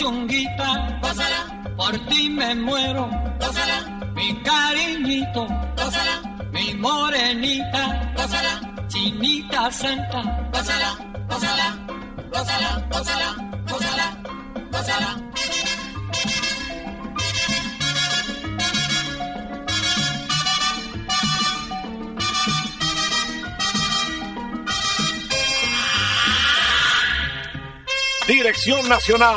Gózala, por ti me muero, gózala, mi cariñito, gózala, mi morenita, gózala, chinita santa, gózala, gózala, gózala, gózala, gózala, gózala. Dirección Nacional,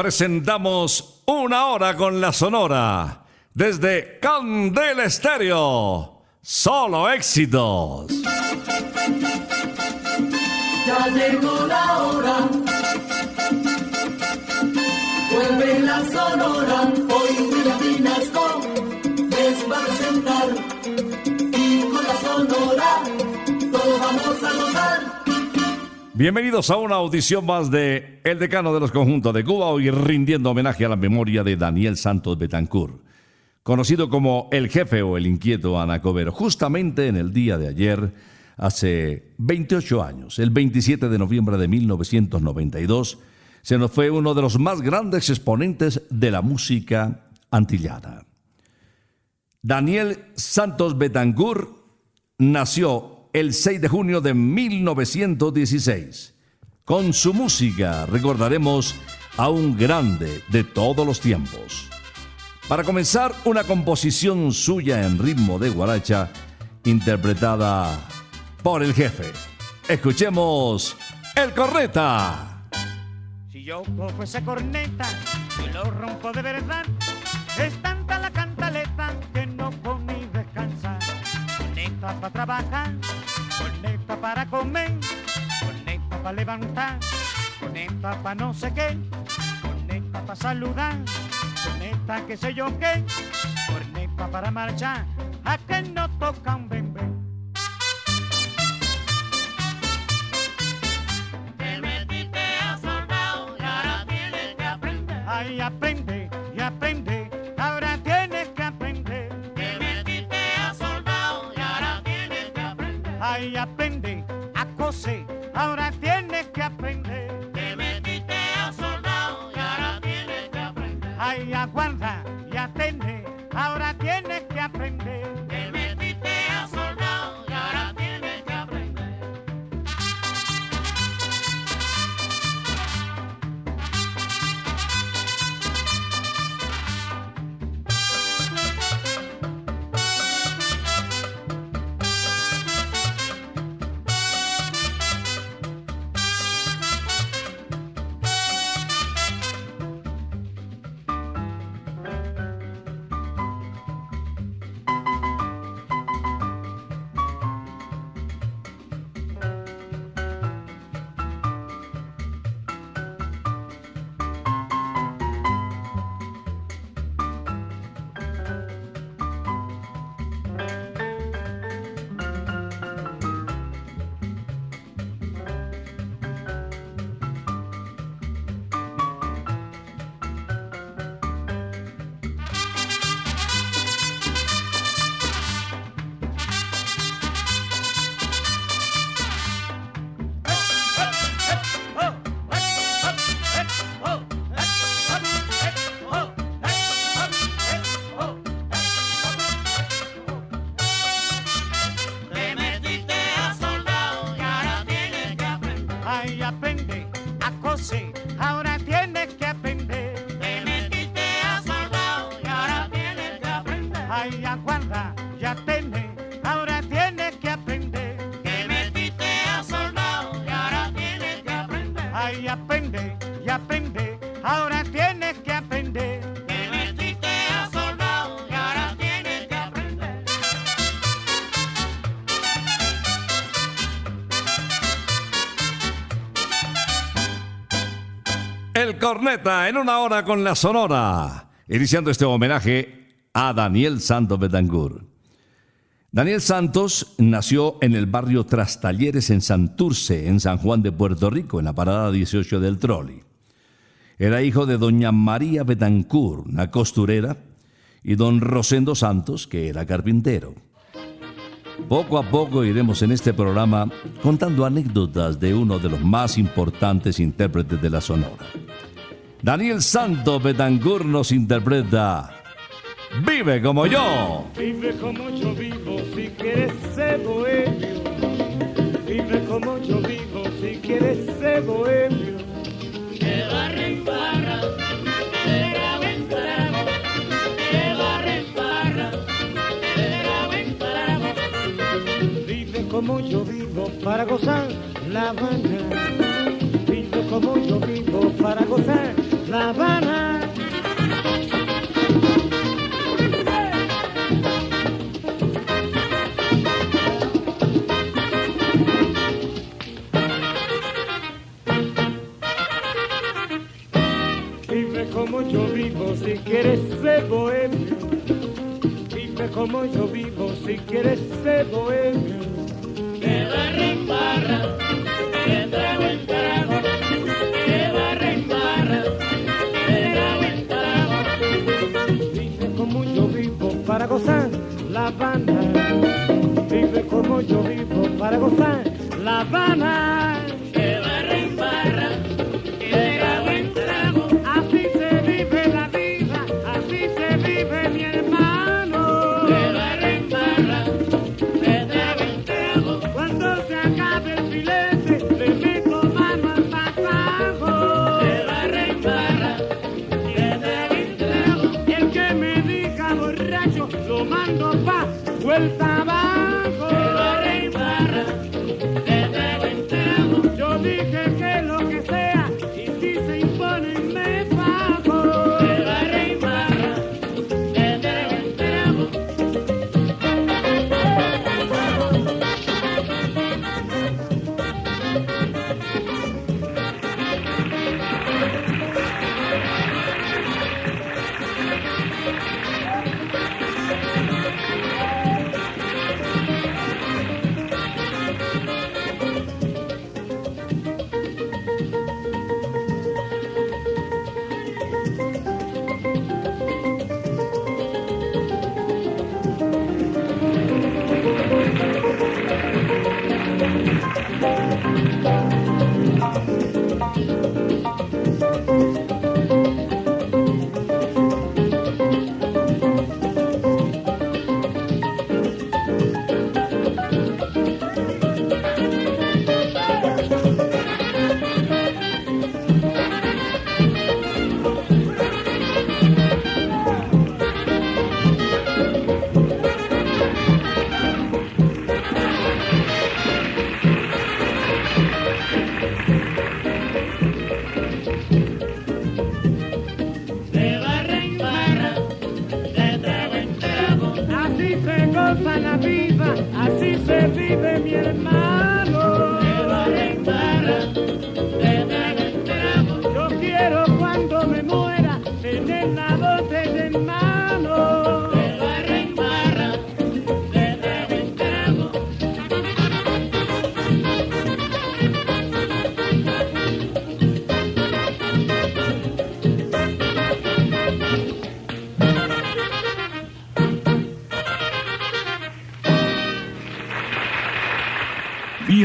Presentamos una hora con la Sonora desde Candela Estéreo. Solo éxitos. Ya llegó la hora. Vuelve la sonora. Bienvenidos a una audición más de El Decano de los Conjuntos de Cuba, hoy rindiendo homenaje a la memoria de Daniel Santos Betancourt, conocido como el jefe o el inquieto Anacobero. Justamente en el día de ayer, hace 28 años, el 27 de noviembre de 1992, se nos fue uno de los más grandes exponentes de la música antillana. Daniel Santos Betancourt nació el 6 de junio de 1916. Con su música recordaremos a un grande de todos los tiempos. Para comenzar, una composición suya en ritmo de guaracha, interpretada por el jefe. Escuchemos El Corneta. Si yo cojo corneta y lo rompo de verdad, es tanta la cantaleta que no puedo ni descansar. Corneta para trabajar, para comer, con para levantar, conecta para no sé qué, conecta para saludar, con esta que sé yo qué, con esta para marchar, a que no tocan bebé. Ay, aprende y aprende, ahora tienes que aprender. Te metiste a soldado y ahora tienes que aprender. Ay, aprende ahora tienes Ay, aprende a coser, ahora En una hora con la Sonora, iniciando este homenaje a Daniel Santos Betancourt. Daniel Santos nació en el barrio Trastalleres en Santurce, en San Juan de Puerto Rico, en la parada 18 del Trolli. Era hijo de doña María Betancourt, una costurera, y don Rosendo Santos, que era carpintero. Poco a poco iremos en este programa contando anécdotas de uno de los más importantes intérpretes de la Sonora. Daniel Santo Betancourt nos interpreta Vive como yo. Vive como yo vivo si quieres ser bohemio. Vive como yo vivo si quieres ser bohemio. Que barra en barra, en trago. Que barra en barra, en. Vive como yo vivo para gozar La Habana. Vive como yo vivo para gozar La Habana. Vive como yo vivo si quieres ser bohemio. Vive como yo vivo si quieres ser bohemio. Que barra en Vive como yo vivo para gozar La Habana.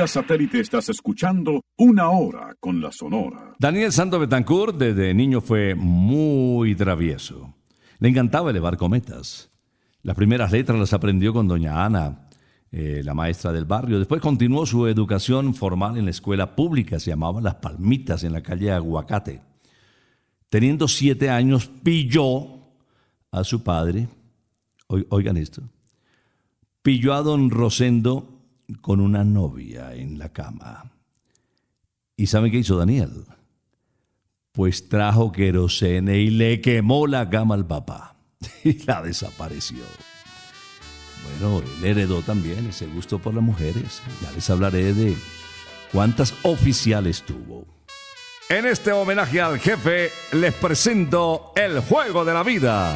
Satélite estás escuchando Una Hora con la Sonora. Daniel Santo Betancourt desde niño fue muy travieso. Le encantaba elevar cometas. Las primeras letras las aprendió con doña Ana, eh, la maestra del barrio. Después continuó su educación formal en la escuela pública, se llamaba Las Palmitas, en la calle Aguacate. Teniendo siete años, pilló a su padre, oi- oigan esto, pilló a don Rosendo con una novia en la cama. ¿Y saben qué hizo Daniel? Pues trajo querosene y le quemó la cama al papá. Y la desapareció. Bueno, él heredó también ese gusto por las mujeres. Ya les hablaré de cuántas oficiales tuvo. En este homenaje al jefe les presento el juego de la vida.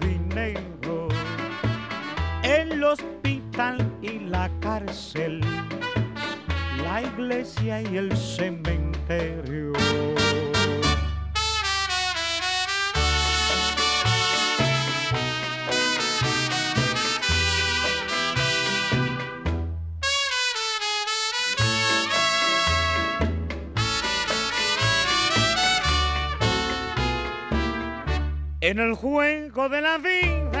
el hospital y la cárcel, la iglesia y el cementerio. En el juego de la vida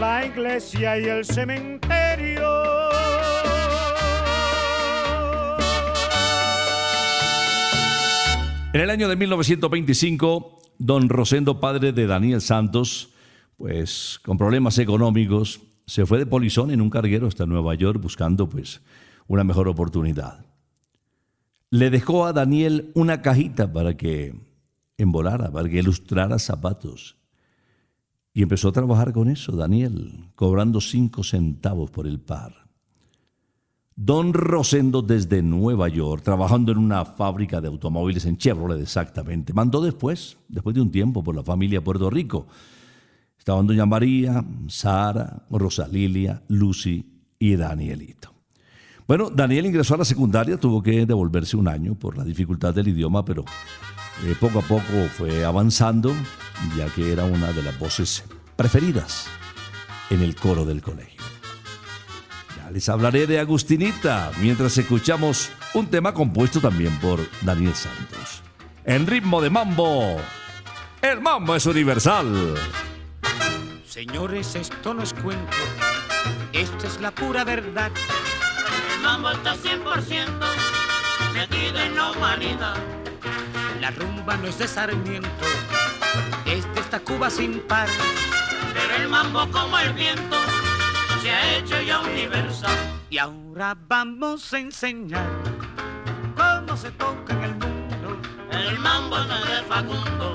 la iglesia y el cementerio. En el año de 1925, don Rosendo, padre de Daniel Santos, pues con problemas económicos, se fue de polizón en un carguero hasta Nueva York buscando pues una mejor oportunidad. Le dejó a Daniel una cajita para que embolara, para que ilustrara zapatos. Y empezó a trabajar con eso, Daniel, cobrando cinco centavos por el par. Don Rosendo desde Nueva York, trabajando en una fábrica de automóviles en Chevrolet exactamente. Mandó después, después de un tiempo, por la familia a Puerto Rico. Estaban doña María, Sara, Rosalilia, Lucy y Danielito. Bueno, Daniel ingresó a la secundaria, tuvo que devolverse un año por la dificultad del idioma, pero eh, poco a poco fue avanzando, ya que era una de las voces preferidas en el coro del colegio. Ya les hablaré de Agustinita mientras escuchamos un tema compuesto también por Daniel Santos. En ritmo de mambo, el mambo es universal. Señores, esto no es cuento, esto es la pura verdad. El mambo está 100% metido en la humanidad. La rumba no es de Sarmiento, es de esta Cuba sin par. Pero el mambo como el viento se ha hecho ya universal. Y ahora vamos a enseñar cómo se toca en el mundo. El mambo no es de Facundo,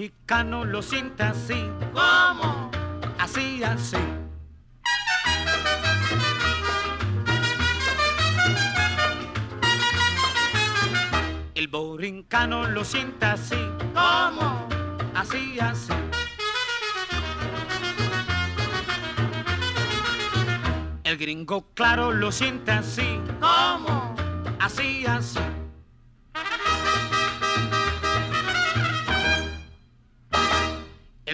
El mexicano lo siente así, ¿Cómo? así, así. El borincano lo siente así, ¿Cómo? así, así. El gringo claro lo siente así, ¿Cómo? así, así.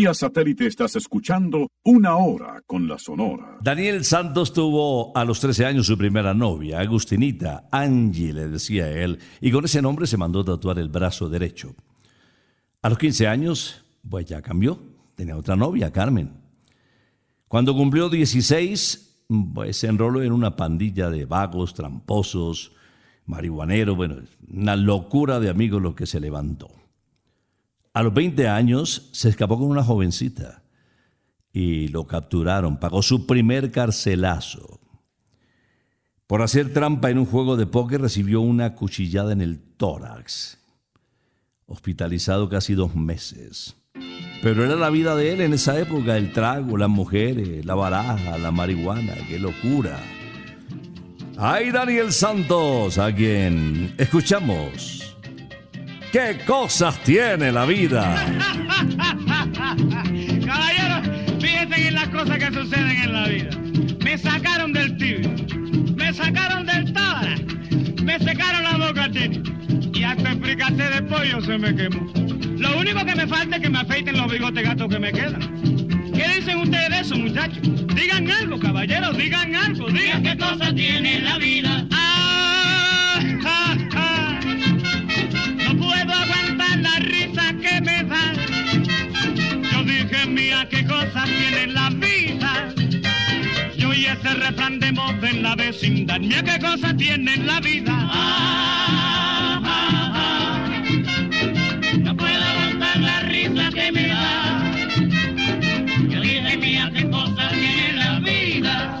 Vía satélite estás escuchando Una Hora con la Sonora. Daniel Santos tuvo a los 13 años su primera novia, Agustinita, Angie le decía él, y con ese nombre se mandó tatuar el brazo derecho. A los 15 años, pues ya cambió, tenía otra novia, Carmen. Cuando cumplió 16, pues se enroló en una pandilla de vagos, tramposos, marihuaneros, bueno, una locura de amigos lo que se levantó. A los 20 años se escapó con una jovencita y lo capturaron. Pagó su primer carcelazo. Por hacer trampa en un juego de póker recibió una cuchillada en el tórax. Hospitalizado casi dos meses. Pero era la vida de él en esa época, el trago, las mujeres, la baraja, la marihuana, qué locura. Ay, Daniel Santos, a quien escuchamos. ¿Qué cosas tiene la vida? Caballero, fíjense en las cosas que suceden en la vida. Me sacaron del tibio, me sacaron del tábara, me secaron la boca tini, y hasta el de pollo se me quemó. Lo único que me falta es que me afeiten los bigotes gatos que me quedan. ¿Qué dicen ustedes de eso, muchachos? Digan algo, caballeros, digan algo, digan ¿Qué cosa tiene la vida? Ah, ah. Mía, qué cosas tiene la vida. Yo y ese refrán de moda en la vecindad. Mira qué cosas tiene la vida. Ah, ah, ah. No puedo aguantar la risa que me da. Yo dije, mía, qué cosas tiene la vida.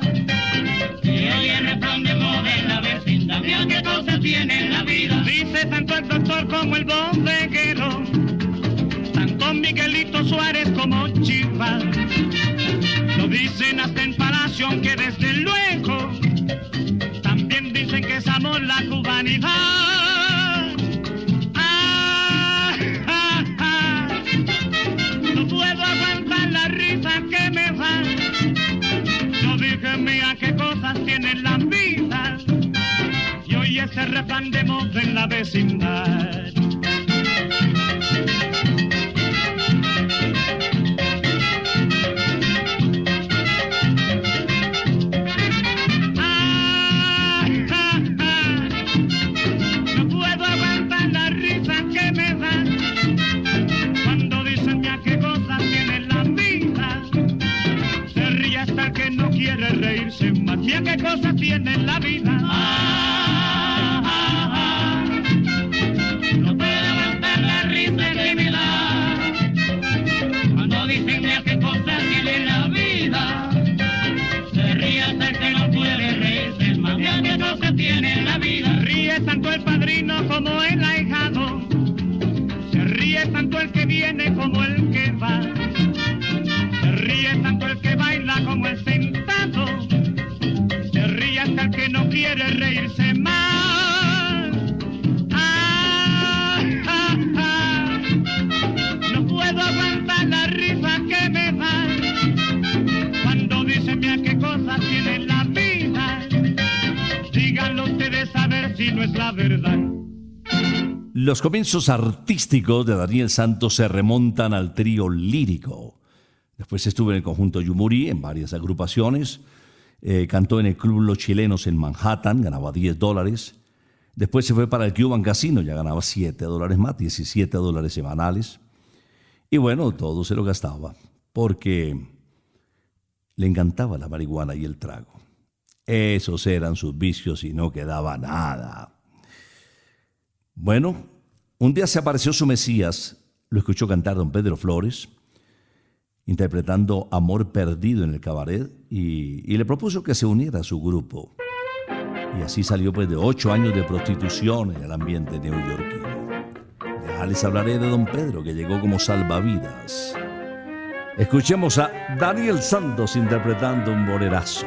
Y hoy el refrán de moda en la vecindad. Mira qué cosas tiene la vida. Dice tanto el doctor como el bodeguero. Miguelito Suárez como Chivas. Lo dicen hasta en Palacio, aunque desde luego también dicen que somos la cubana. vanidad. Ah, ah, ah. No puedo aguantar la risa que me da. No dije mía qué cosas tiene la vida. Y hoy ese refrán de moda en la vecindad. Qué cosas tiene la vida. Los comienzos artísticos de Daniel Santos se remontan al trío lírico. Después estuvo en el conjunto Yumuri en varias agrupaciones. Eh, cantó en el Club Los Chilenos en Manhattan, ganaba 10 dólares. Después se fue para el Cuban Casino, ya ganaba 7 dólares más, 17 dólares semanales. Y bueno, todo se lo gastaba, porque le encantaba la marihuana y el trago. Esos eran sus vicios y no quedaba nada. Bueno, un día se apareció su Mesías, lo escuchó cantar don Pedro Flores, interpretando Amor Perdido en el cabaret, y, le propuso que se uniera a su grupo. Y así salió pues de ocho años de prostitución en el ambiente neoyorquino. Ya les hablaré de don Pedro, que llegó como salvavidas. Escuchemos a Daniel Santos interpretando un bolerazo.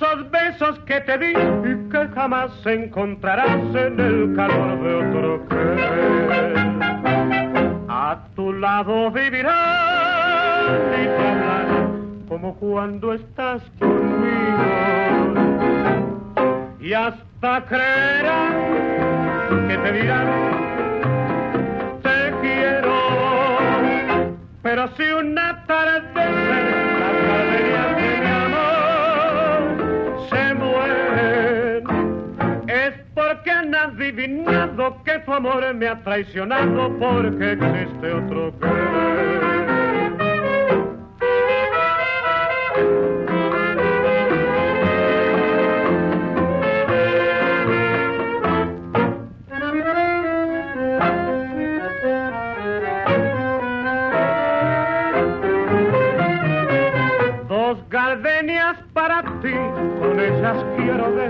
esos besos que te di y que jamás encontrarás en el calor de otro querer. A tu lado vivirás y te como cuando estás conmigo y hasta creerás que te dirán adivinado que tu amor me ha traicionado porque existe otro gardenias para ti, con ellas quiero decir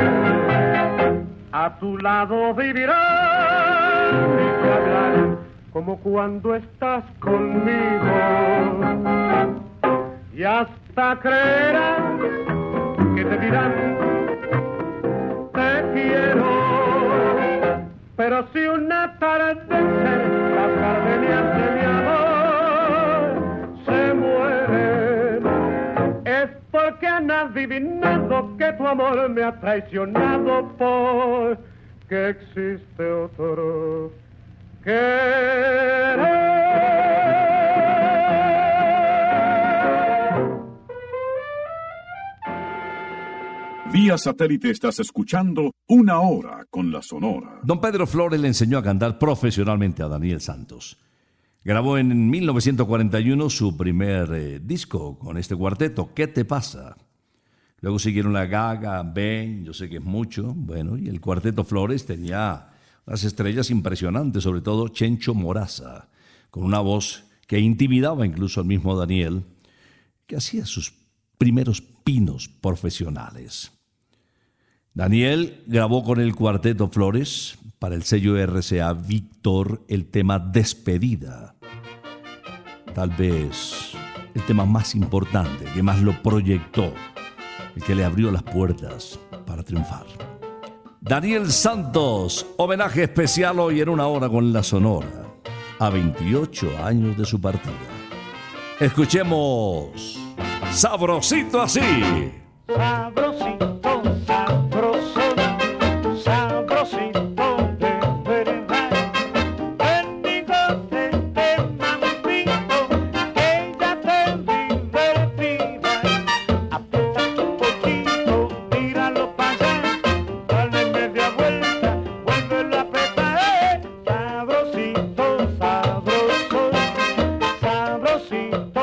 a tu lado vivirás. Y te como cuando estás conmigo. Y hasta creerás que te dirán te quiero pero si una tarde han adivinado que tu amor me ha traicionado por que existe otro querer. Vía satélite estás escuchando una hora con la Sonora. Don Pedro Flores le enseñó a cantar profesionalmente a Daniel Santos. Grabó en 1941 su primer eh, disco con este cuarteto, ¿Qué te pasa? Luego siguieron La Gaga, Ben, yo sé que es mucho, bueno, y el cuarteto Flores tenía unas estrellas impresionantes, sobre todo Chencho Moraza, con una voz que intimidaba incluso al mismo Daniel, que hacía sus primeros pinos profesionales. Daniel grabó con el cuarteto Flores para el sello RCA Víctor el tema Despedida. Tal vez el tema más importante, que más lo proyectó, el que le abrió las puertas para triunfar. Daniel Santos, homenaje especial hoy en una hora con la Sonora, a 28 años de su partida. Escuchemos Sabrosito así. Sabrosito, sabrosito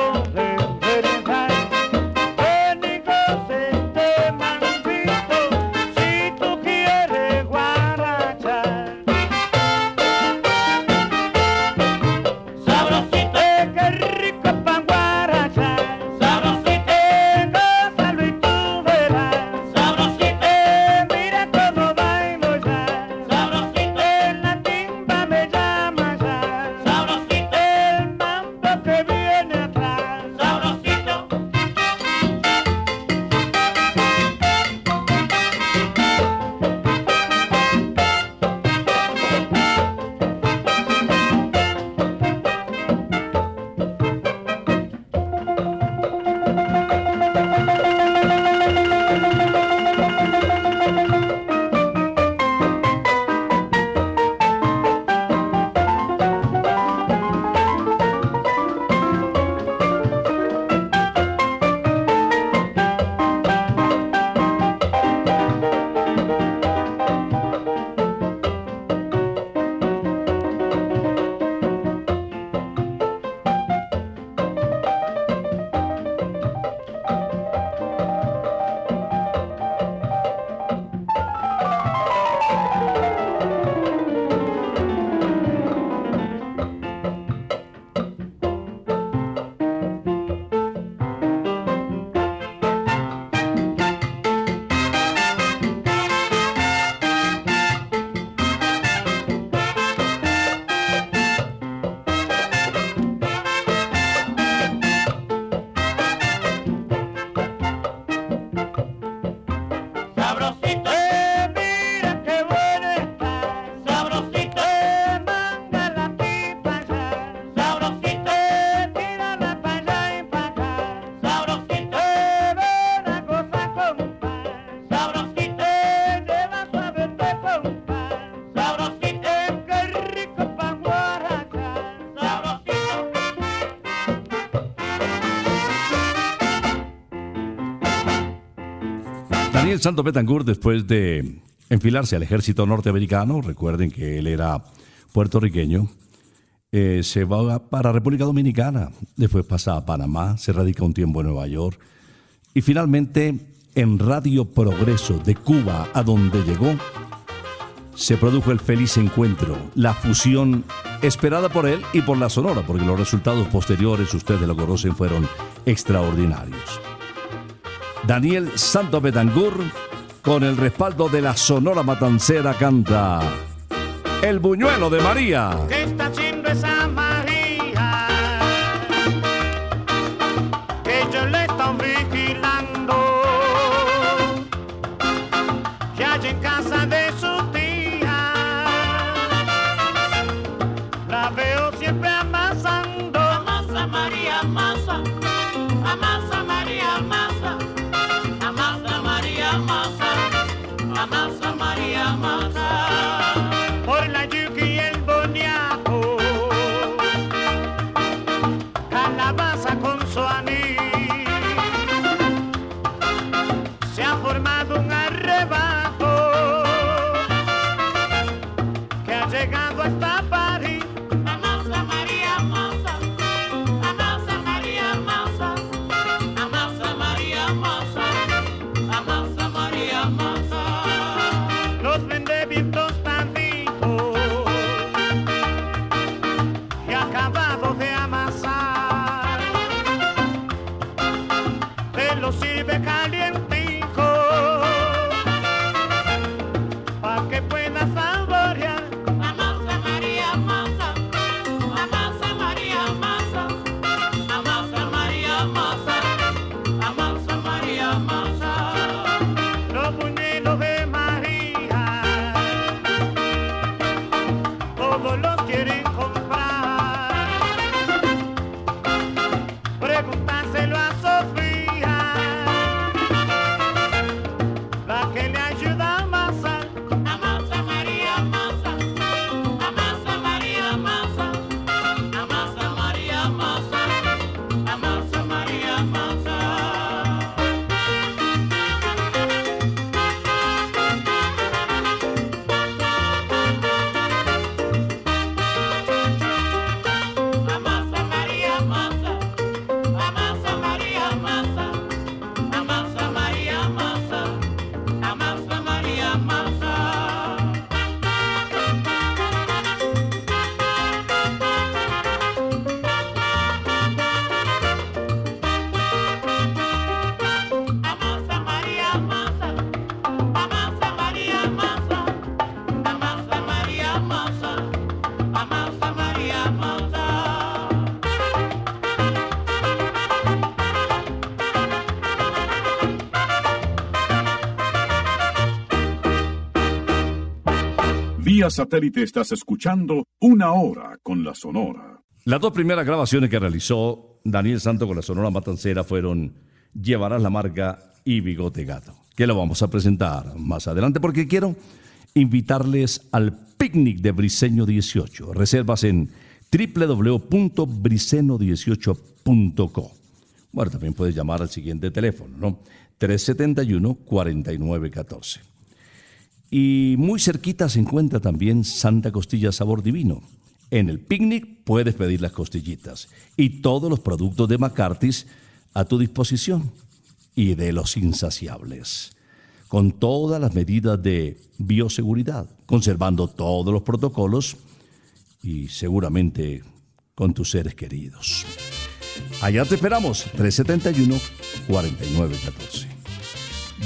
sabrosito Santos Betancourt, después de enfilarse al ejército norteamericano, recuerden que él era puertorriqueño, eh, se va para República Dominicana, después pasa a Panamá, se radica un tiempo en Nueva York y finalmente en Radio Progreso de Cuba, a donde llegó, se produjo el feliz encuentro, la fusión esperada por él y por la Sonora, porque los resultados posteriores, ustedes lo conocen, fueron extraordinarios. Daniel Santo Betancourt, con el respaldo de la Sonora Matancera, canta El Buñuelo de María. Satélite estás escuchando Una Hora con la Sonora. Las dos primeras grabaciones que realizó Daniel Santo con la Sonora Matancera fueron Llevarás la marca y Bigote Gato, que lo vamos a presentar más adelante porque quiero invitarles al picnic de Briseño 18. Reservas en www.briseno18.co. Bueno, también puedes llamar al siguiente teléfono, ¿no? 371-4914. Y muy cerquita se encuentra también Santa Costilla Sabor Divino. En el picnic puedes pedir las costillitas y todos los productos de McCarthy's a tu disposición y de los insaciables. Con todas las medidas de bioseguridad, conservando todos los protocolos y seguramente con tus seres queridos. Allá te esperamos, 371-4914.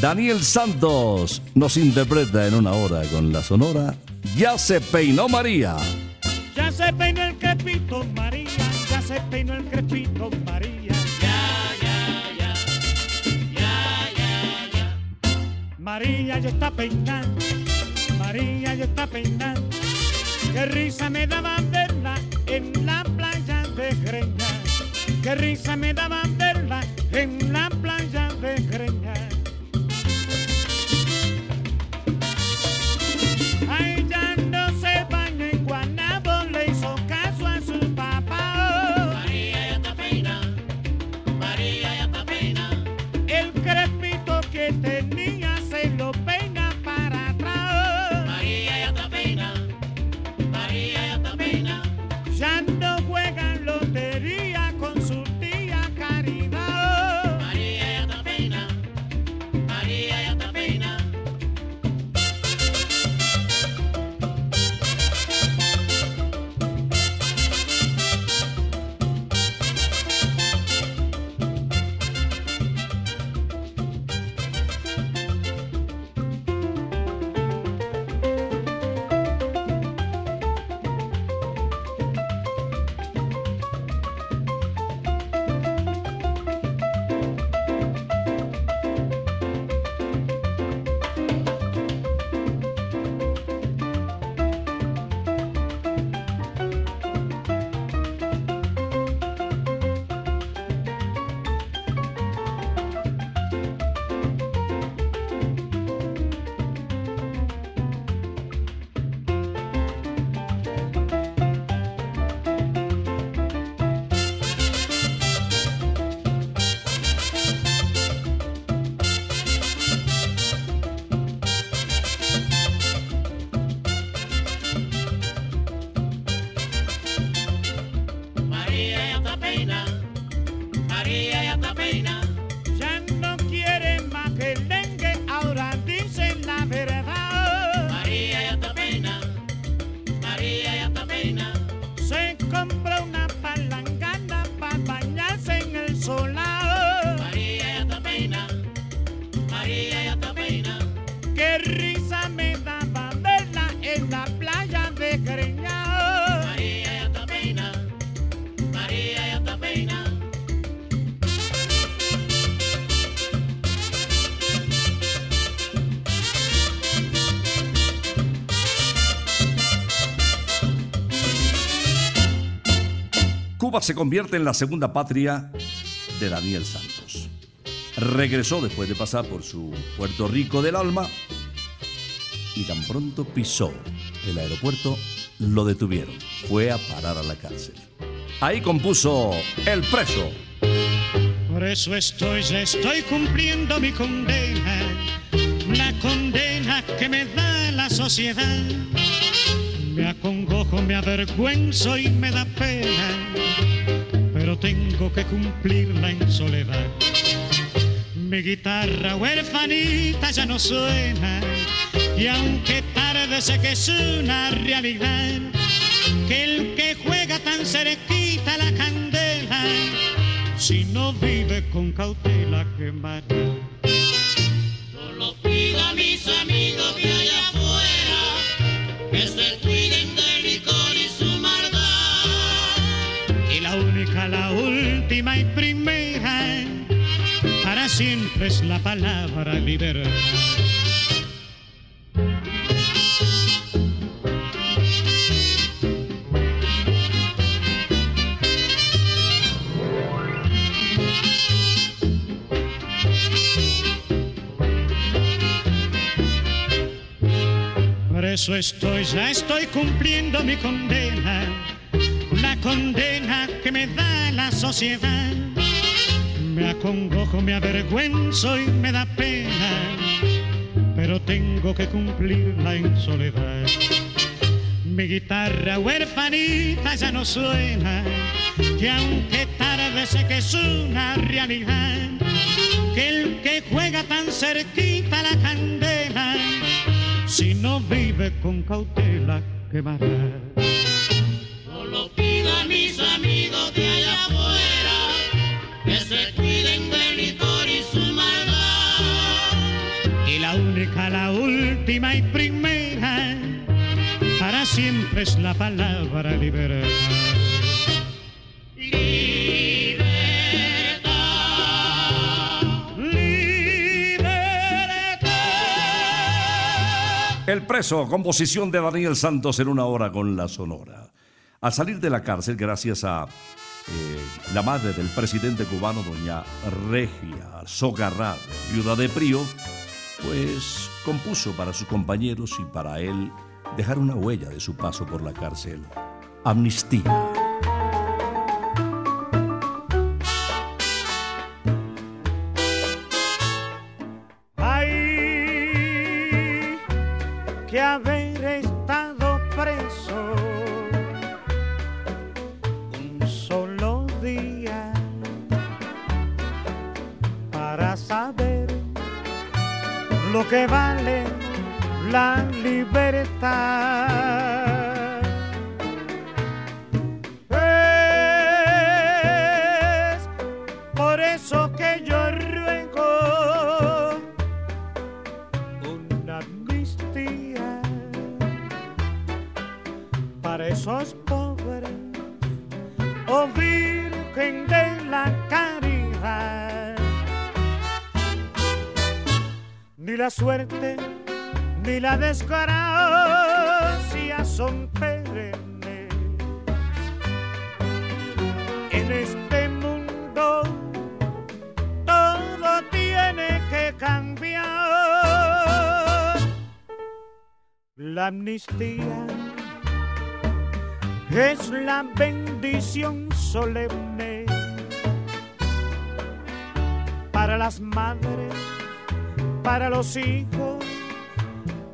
Daniel Santos nos interpreta en una hora con la sonora Ya se peinó María. Ya se peinó el crepito María, ya se peinó el crepito María. María ya está peinando, María ya está peinando. Qué risa me daba verla en la playa de Greña. Qué risa me daba Se convierte en la segunda patria de Daniel Santos. Regresó después de pasar por su Puerto Rico del alma y tan pronto pisó el aeropuerto, lo detuvieron. Fue a parar a la cárcel. Ahí compuso El Preso. Por eso estoy, estoy cumpliendo mi condena, la condena que me da la sociedad. Me acongojo, me avergüenzo y me da pena, tengo que cumplirla en soledad. Mi guitarra huerfanita ya no suena, y aunque tarde sé que es una realidad, que el que juega tan cerquita la candela, si no vive con cautela quemará. Solo pido a mis amigos última y primera, para siempre es la palabra libertad. Por eso estoy, ya estoy cumpliendo mi condena, condena que me da la sociedad. Me acongojo, me avergüenzo y me da pena, pero tengo que cumplirla en soledad. Mi guitarra huerfanita ya no suena, que aunque tarde sé que es una realidad, que el que juega tan cerquita la candela, si no vive con cautela quemará. Última y primera, para siempre es la palabra libertad. Libertad. El preso, composición de Daniel Santos en una hora con la Sonora. Al salir de la cárcel, gracias a eh, la madre del presidente cubano, doña Regia Sogarrad, viuda de Prío, pues compuso para sus compañeros y para él dejar una huella de su paso por la cárcel. Amnistía.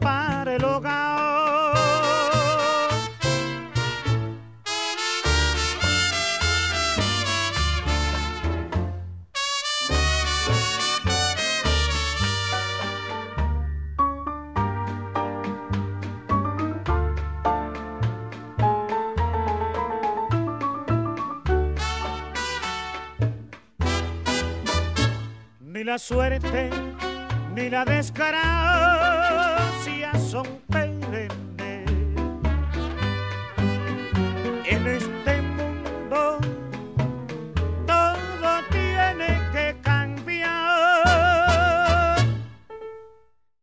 Para el hogar. Ni la suerte ni la desgracia son perennes. En este mundo todo tiene que cambiar.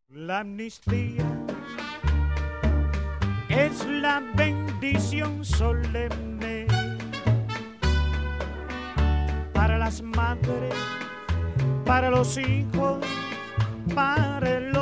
La amnistía es la bendición solemne las madres, para los hijos, para el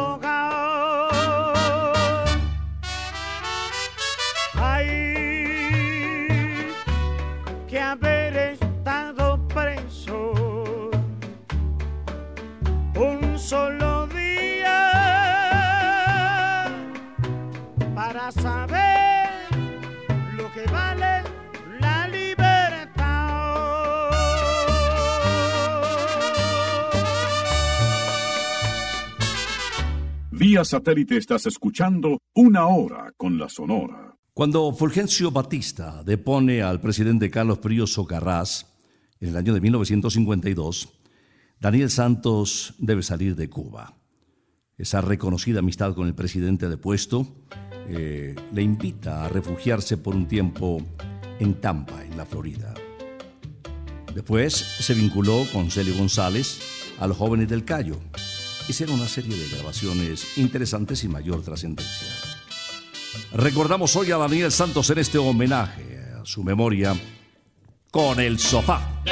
Satélite estás escuchando Una Hora con la Sonora. Cuando Fulgencio Batista depone al presidente Carlos Prío Socarrás en el año de 1952, Daniel Santos debe salir de Cuba. Esa reconocida amistad con el presidente depuesto eh, le invita a refugiarse por un tiempo en Tampa, en la Florida. Después se vinculó con Celio González a los jóvenes del Cayo. Hicieron una serie de grabaciones interesantes y mayor trascendencia. Recordamos hoy a Daniel Santos en este homenaje a su memoria con el sofá.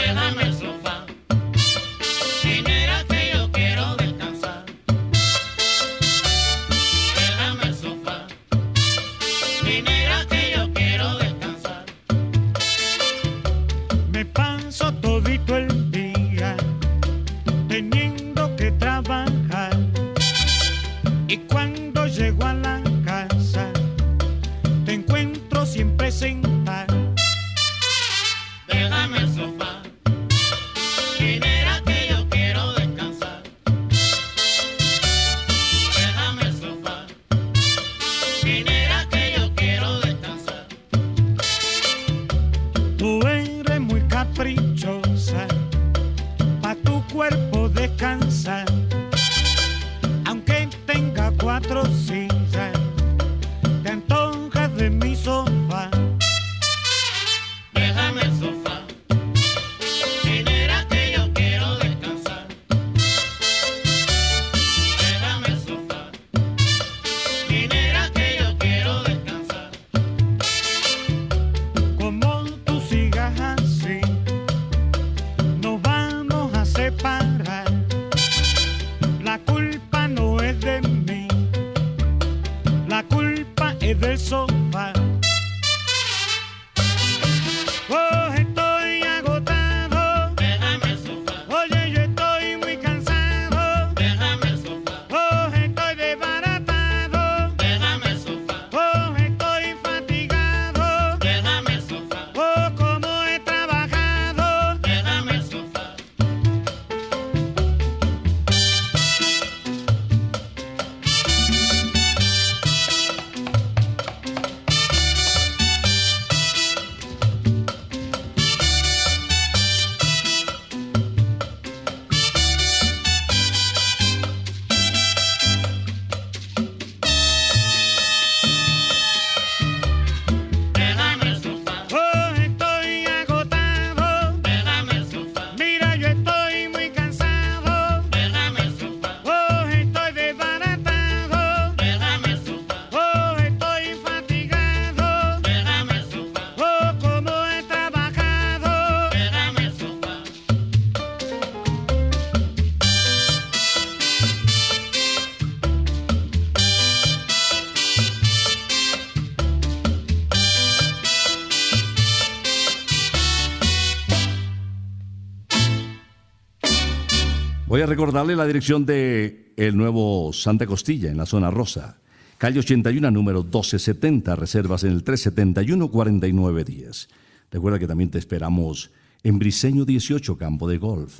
Recordarle la dirección de el nuevo Santa Costilla en la zona rosa. Calle 81, número 1270, reservas en el 371-4910. Recuerda que también te esperamos en Briseño 18, campo de golf.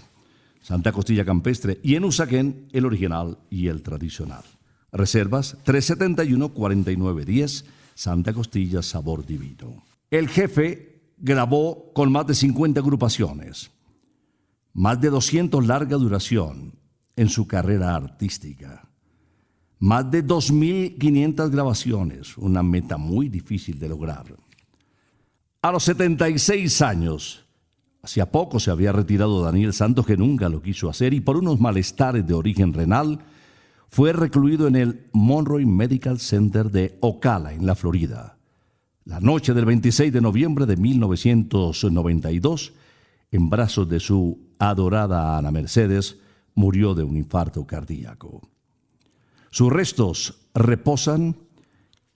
Santa Costilla Campestre y en Usaquén, el original y el tradicional. Reservas 371-4910, Santa Costilla Sabor Divino. El jefe grabó con más de 50 agrupaciones más de 200 larga duración en su carrera artística, más de 2.500 grabaciones, una meta muy difícil de lograr. A los 76 años, hacía poco se había retirado Daniel Santos, que nunca lo quiso hacer, y por unos malestares de origen renal, fue recluido en el Monroe Medical Center de Ocala, en la Florida. La noche del 26 de noviembre de 1992, en brazos de su adorada Ana Mercedes, murió de un infarto cardíaco. Sus restos reposan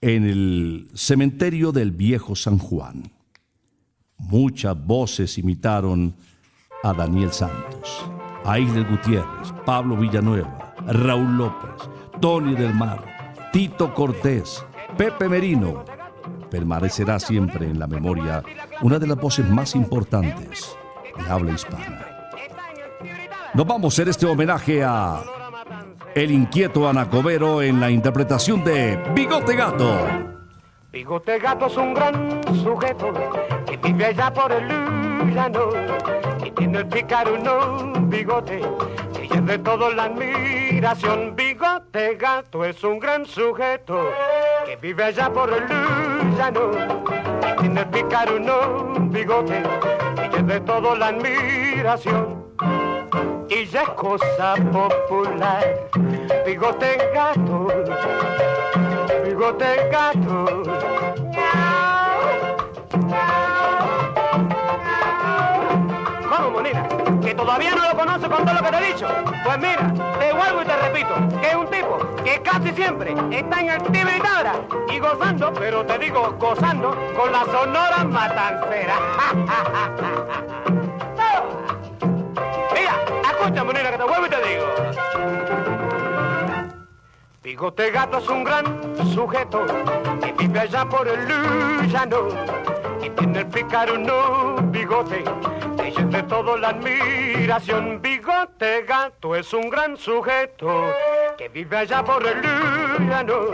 en el cementerio del viejo San Juan. Muchas voces imitaron a Daniel Santos, a Isle Gutiérrez, Pablo Villanueva, Raúl López, Tony del Mar, Tito Cortés, Pepe Merino. Permanecerá siempre en la memoria una de las voces más importantes de habla hispana. Nos vamos a hacer este homenaje a el inquieto Anacobero en la interpretación de Bigote Gato. Bigote Gato es un gran sujeto que vive allá por el llano y tiene el picaruno bigote que de todo la admiración. Bigote Gato es un gran sujeto que vive allá por el llano y tiene el picaruno bigote que de todo la admiración. Y ya es cosa popular, bigote gato, bigote gato. Todavía no lo conoce con todo lo que te he dicho. Pues mira, te vuelvo y te repito, que es un tipo que casi siempre está en el y gozando, pero te digo gozando, con la sonora matancera. Mira, escucha, Monina, que te vuelvo y te digo. Bigote Gato es un gran sujeto que vive allá por el llano y tiene el picaruno bigote que es de todo la admiración. Bigote Gato es un gran sujeto que vive allá por el llano.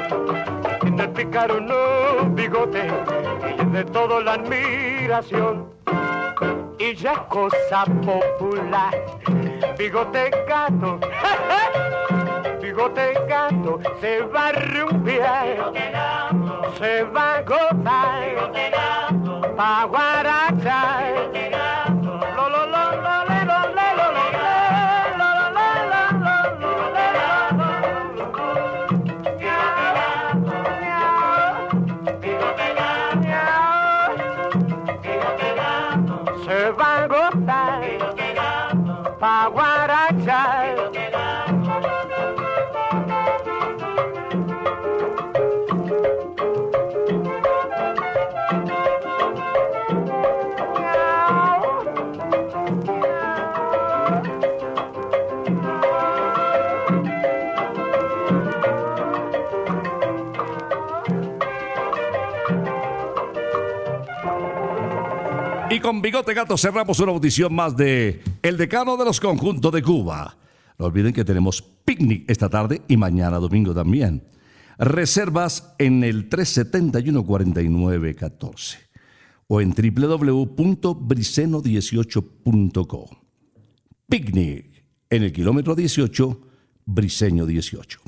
Y tiene el picaruno bigote que es de todo la admiración. Y ya cosa popular, bigote gato, bigote gato, se va a rumbear, se va a gozar, pa' guarachar. Con Bigote Gato cerramos una audición más de El Decano de los Conjuntos de Cuba. No olviden que tenemos picnic esta tarde y mañana domingo también. Reservas en el 371-4914 o en www.briceno18.co. Picnic en el kilómetro 18, Briseño 18.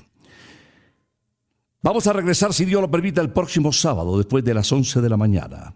Vamos a regresar, si Dios lo permite, el próximo sábado después de las 11 de la mañana.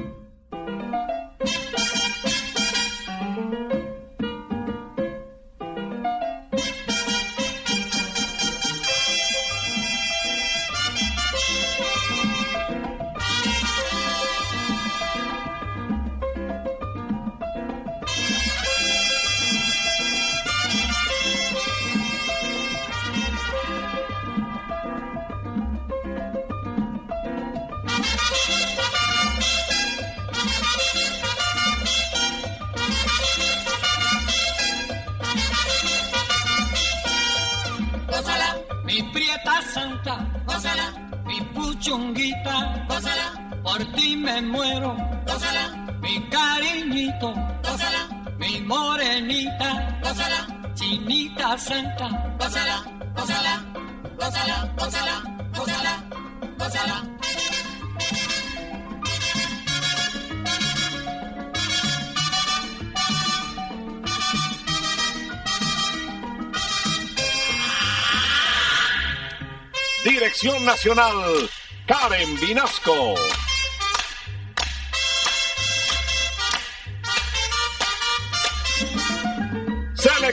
Me muero, mi cariñito, mi morenita, chinita santa, gózala, gózala, gózala, gózala, gózala, gózala. Dirección Nacional, Karen Vinasco.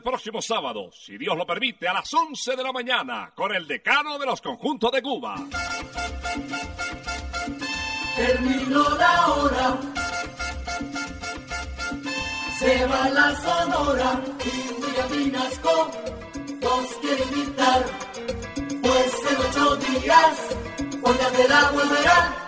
Próximo sábado, si Dios lo permite, a las 11 de la mañana, con el decano de los conjuntos de Cuba. Terminó la hora. Se va la sonora y William Vinasco nos quiere invitar. Pues en ocho días, Juan de la volverá.